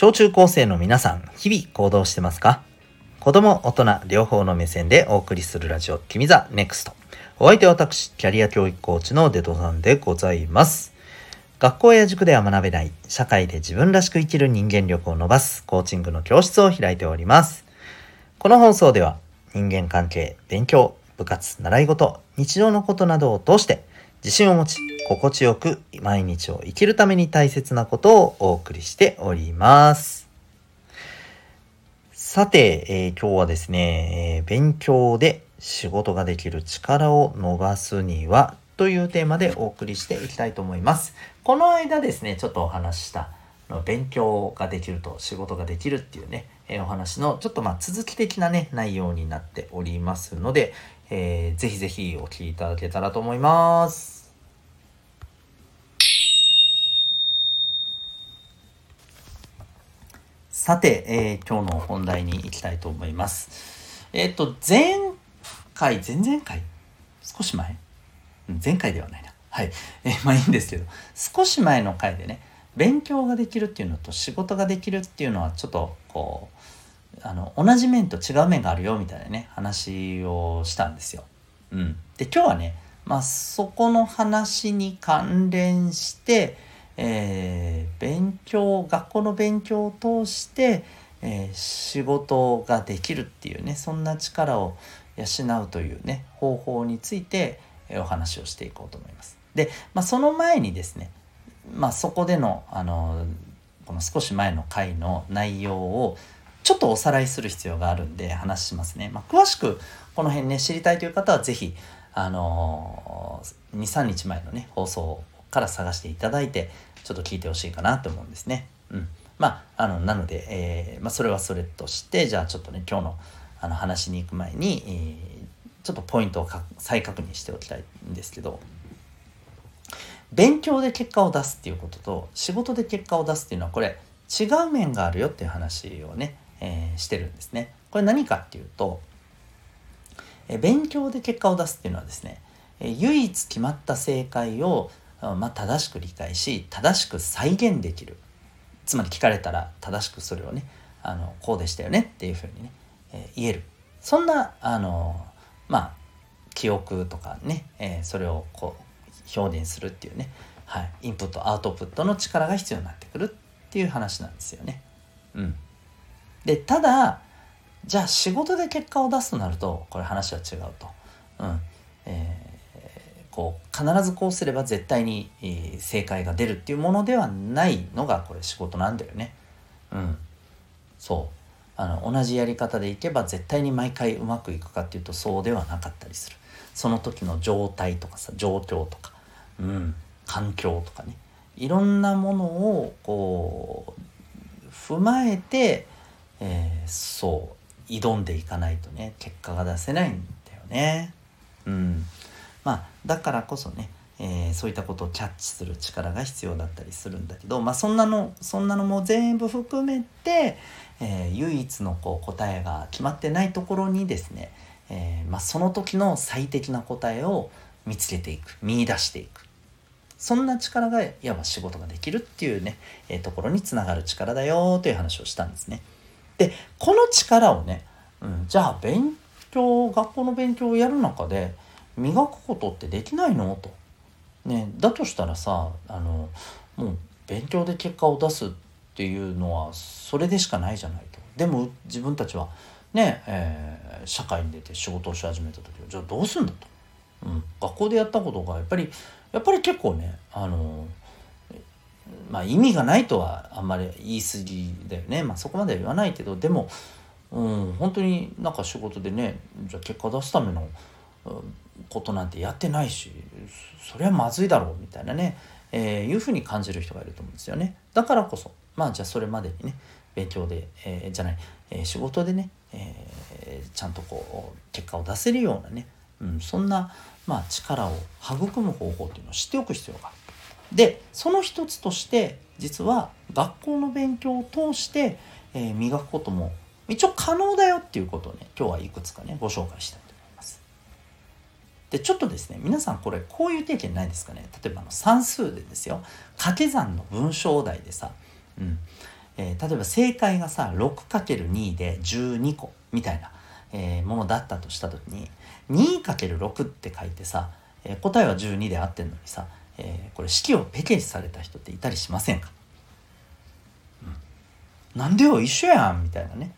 小中高生の皆さん、日々行動してますか？子供、大人、両方の目線でお送りするラジオ、君 the NEXT。お相手は私、キャリア教育コーチのデトさんでございます。学校や塾では学べない、社会で自分らしく生きる人間力を伸ばすコーチングの教室を開いております。この放送では、人間関係、勉強、部活、習い事、日常のことなどを通して、自信を持ち、心地よく毎日を生きるために大切なことをお送りしております。さて、えー、今日はですね、えー、勉強で仕事ができる力を伸ばすにはというテーマでお送りしていきたいと思います。この間ですね、ちょっとお話しした勉強ができると仕事ができるっていうね、えー、お話のちょっとまあ続き的なね、内容になっておりますので、えー、ぜひぜひお聞きいただけたらと思います。さて、えー、今日の本題に行きたいと思います。えっ、ー、と、前回、前々回？少し前？前回ではないな。はい。えー、まあいいんですけど、少し前の回でね、勉強ができるっていうのと仕事ができるっていうのはちょっとこう、あの、同じ面と違う面があるよみたいなね、話をしたんですよ。うん。で、今日はね、まあそこの話に関連して、えー、勉強学校の勉強を通して、えー、仕事ができるっていうねそんな力を養うというね方法について、え、お話をしていこうと思います。で、まあ、その前にですね、まあ、そこでのあのこの少し前の回の内容をちょっとおさらいする必要があるんで話しますね。まあ、詳しくこの辺ね知りたいという方は是非あの23日前のね放送から探していただいてちょっと聞いてほしいかなと思うんですね。うん。まあ、あの、なので、えー、まあ、それはそれとして、じゃあちょっとね、今日のあの話に行く前に、えー、ちょっとポイントを再確認しておきたいんですけど、勉強で結果を出すっていうことと、仕事で結果を出すっていうのは、これ、違う面があるよっていう話をね、えー、してるんですね。これ何かっていうと、え勉強で結果を出すっていうのはですね、え唯一決まった正解をまあ、正しく理解し正しく再現できるつまり聞かれたら正しくそれをねあのこうでしたよねっていうふうにね、えー、言えるそんなあのまあ記憶とかね、えー、それをこう表現するっていうね、はい、インプットアウトプットの力が必要になってくるっていう話なんですよね。うん、でただじゃあ仕事で結果を出すとなるとこれ話は違うと。うんえこう必ずこうすれば絶対に、正解が出るっていうものではないのがこれ仕事なんだよね。うん、そうあの同じやり方でいけば絶対に毎回うまくいくかっていうとそうではなかったりする。その時の状態とかさ状況とか、うん、環境とかねいろんなものをこう踏まえて、えー、そう挑んでいかないとね結果が出せないんだよね。うんまあ、だからこそね、えー、そういったことをキャッチする力が必要だったりするんだけど、まあ、そんなのそんなのも全部含めて、えー、唯一のこう答えが決まってないところにですね、えー、まあ、その時の最適な答えを見つけていく見出していくそんな力がいわば仕事ができるっていうね、えー、ところにつながる力だよという話をしたんですね。でこの力をね、うん、じゃあ勉強学校の勉強をやる中で磨くことってできないの？と。ね、だとしたらさあのもう勉強で結果を出すっていうのはそれでしかないじゃないと。でも自分たちはね、えー、社会に出て仕事をし始めた時はじゃあどうすんだと。うん、学校でやったことがやっぱりやっぱり結構ねあのまあ意味がないとはあんまり言い過ぎだよねまあそこまでは言わないけどでも、うん、本当になんか仕事でねじゃあ結果出すためのことなんてやってないしそれはまずいだろうみたいなね、えー、いうふうに感じる人がいると思うんですよね。だからこそまあじゃあそれまでにね勉強で、えー、じゃない、えー、仕事でね、えー、ちゃんとこう結果を出せるようなね、うん、そんな、まあ、力を育む方法っていうのを知っておく必要がある。でその一つとして実は学校の勉強を通して、えー、磨くことも一応可能だよっていうことをね今日はいくつかねご紹介したいでちょっとですね皆さんこれこういう経験ないですかね。例えばあの算数でですよ。掛け算の文章題でさ、うん。えー、例えば正解がさ 6×2 で12個みたいな、えー、ものだったとした時に 2×6 って書いてさ、えー、答えは12で合ってんのにさ、えー、これ式をペケされた人っていたりしませんか、うん、なんでよ一緒やんみたいなね、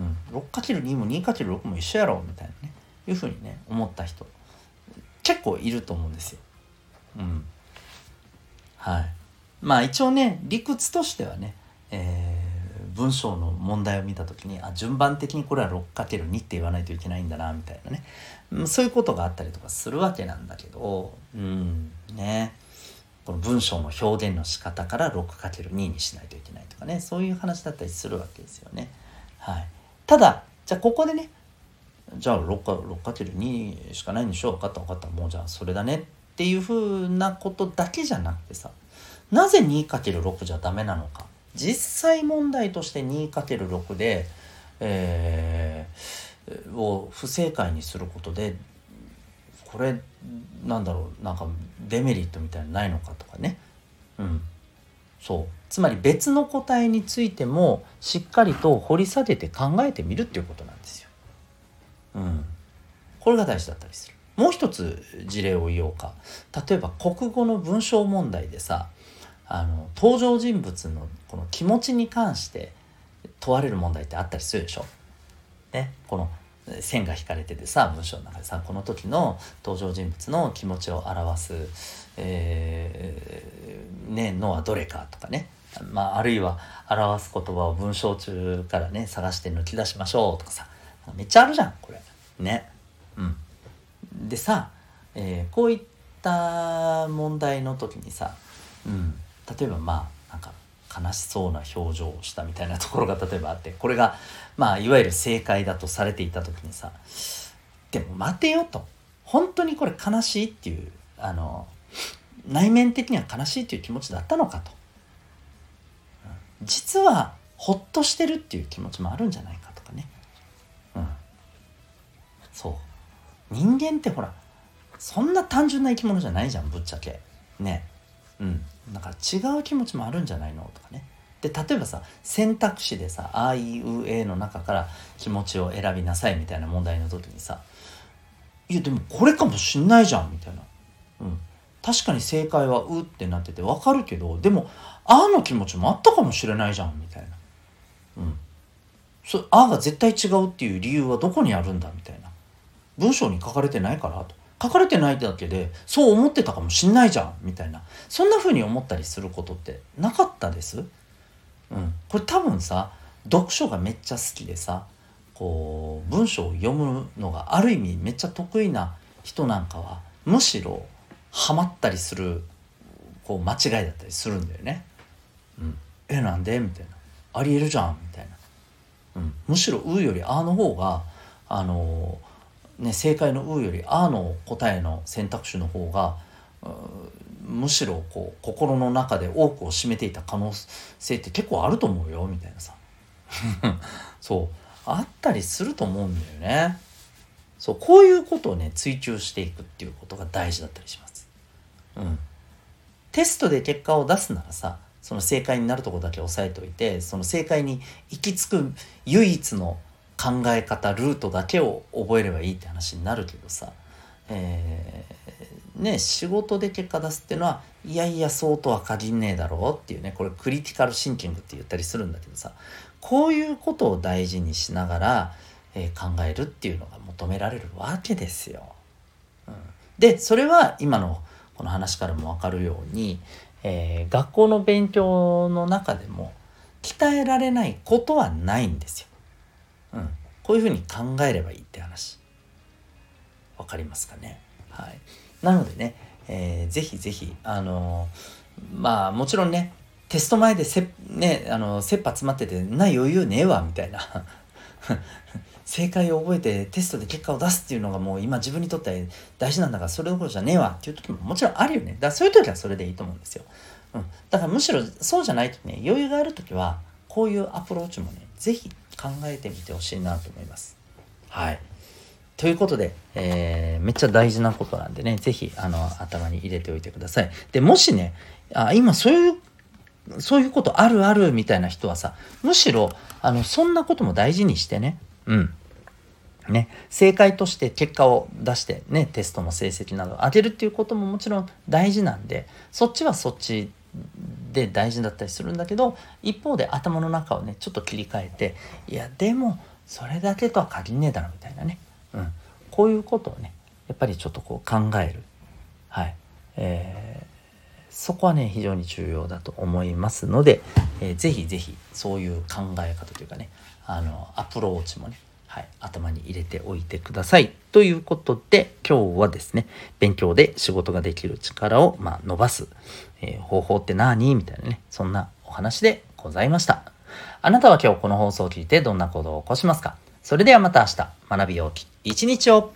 うん、6×2 も 2×6 も一緒やろみたいなね。いうふうにね思った人結構いると思うんですよ。うん、はい。まあ一応ね理屈としてはね、えー、文章の問題を見た時にあ順番的にこれは 6×2 って言わないといけないんだなみたいなね、そういうことがあったりとかするわけなんだけどうんね。この文章の表現の仕方から 6×2 にしないといけないとかね。そういう話だったりするわけですよね。はい、ただじゃあここでねじゃあ 6×2 しかないんでしょ分かった分かったもうじゃあそれだねっていうふうなことだけじゃなくてさなぜ 2×6 じゃダメなのか。実際問題として 2×6 で、えー、を不正解にすることでこれなんだろうなんかデメリットみたいなのないのかとかね。うん。そう。つまり別の答えについてもしっかりと掘り下げて考えてみるっていうことなんです。うん、これが大事だったりする。もう一つ事例を言おうか。例えば国語の文章問題でさあの登場人物のこの気持ちに関して問われる問題ってあったりするでしょ？ね、この線が引かれててさ文章の中でさこの時の登場人物の気持ちを表す、えー、ね、のはどれかとかね、まあ、あるいは表す言葉を文章中からね探して抜き出しましょうとかさ。めっちゃあるじゃんこれ。ね。うん。でさ、えー、こういった問題の時にさ、うん、例えばまあなんか悲しそうな表情をしたみたいなところが 例えばあってこれがまあいわゆる正解だとされていた時にさでも待てよと。本当にこれ悲しいっていうあの内面的には悲しいっていう気持ちだったのかと。実はほっとしてるっていう気持ちもあるんじゃないかそう。人間ってほらそんな単純な生き物じゃないじゃんぶっちゃけ。ね。うん。だから違う気持ちもあるんじゃないのとかね。で例えばさ選択肢でさ「あいうえ」の中から気持ちを選びなさいみたいな問題の時にさ「いやでもこれかもしんないじゃん」みたいな、うん、確かに正解は「う」ってなっててわかるけどでも「あ」の気持ちもあったかもしれないじゃんみたいな、うん、そあが絶対違うっていう理由はどこにあるんだみたいな。文章に書かれてないからと。書かれてないだけでそう思ってたかもしんないじゃんみたいな。そんな風に思ったりすることってなかったです？うん、これ多分さ読書がめっちゃ好きでさこう文章を読むのがある意味めっちゃ得意な人なんかはむしろハマったりするこう間違いだったりするんだよね。うん、えなんで？みたいな。ありえるじゃんみたいな、うん、むしろ「う」より「あ」の方があのー、ね、正解の「う」より「あ」の答えの選択肢の方がむしろこう心の中で多くを占めていた可能性って結構あると思うよみたいなさ。そう。あったりすると思うんだよね。そう。こういうことをね追求していくっていうことが大事だったりします。うん。テストで結果を出すならさその正解になるとこだけ押さえておいてその正解に行き着く唯一の考え方ルートだけを覚えればいいって話になるけどさ、えね、仕事で結果出すっていうのは、いやいや、そうとは限んねえだろうっていうね、これクリティカルシンキングって言ったりするんだけどさ、こういうことを大事にしながら、えー、考えるっていうのが求められるわけですよ。うん、で、それは今のこの話からもわかるように、えー、学校の勉強の中でも鍛えられないことはないんですよ。こういうふうに考えればいいって話。わかりますかね？はい。なのでね、えー、ぜひぜひ、あのー、まあもちろんね、テスト前でせ、ね、あの、切羽詰まってて、な余裕ねえわ、みたいな。正解を覚えてテストで結果を出すっていうのがもう今自分にとって大事なんだからそれどころじゃねえわっていう時ももちろんあるよね。だからそういう時はそれでいいと思うんですよ。うん。だからむしろそうじゃないとね、余裕がある時はこういうアプローチもね、是非考えてみてほしいなと思います。はい。ということで、えー、めっちゃ大事なことなんでね、ぜひ、あの、頭に入れておいてください。で、もしね、あ今そういうそういうことあるあるみたいな人はさ、むしろ、あの、そんなことも大事にしてね。うん。ね、正解として結果を出してね、テストの成績などを上げるっていうことももちろん大事なんで、そっちはそっちで大事だったりするんだけど、一方で頭の中をね、ちょっと切り替えて、いや、でも、それだけとは限んねえだろみたいなね。うん。こういうことをね、やっぱりちょっとこう考える。はい。えーそこはね、非常に重要だと思いますので、えー、ぜひぜひそういう考え方というかね、あの、アプローチもね、はい、頭に入れておいてください。ということで、今日はですね、勉強で仕事ができる力を、まあ、伸ばす、えー、方法って何？みたいなね、そんなお話でございました。あなたは今日この放送を聞いてどんな行動を起こしますか？それではまた明日、学びようき一日を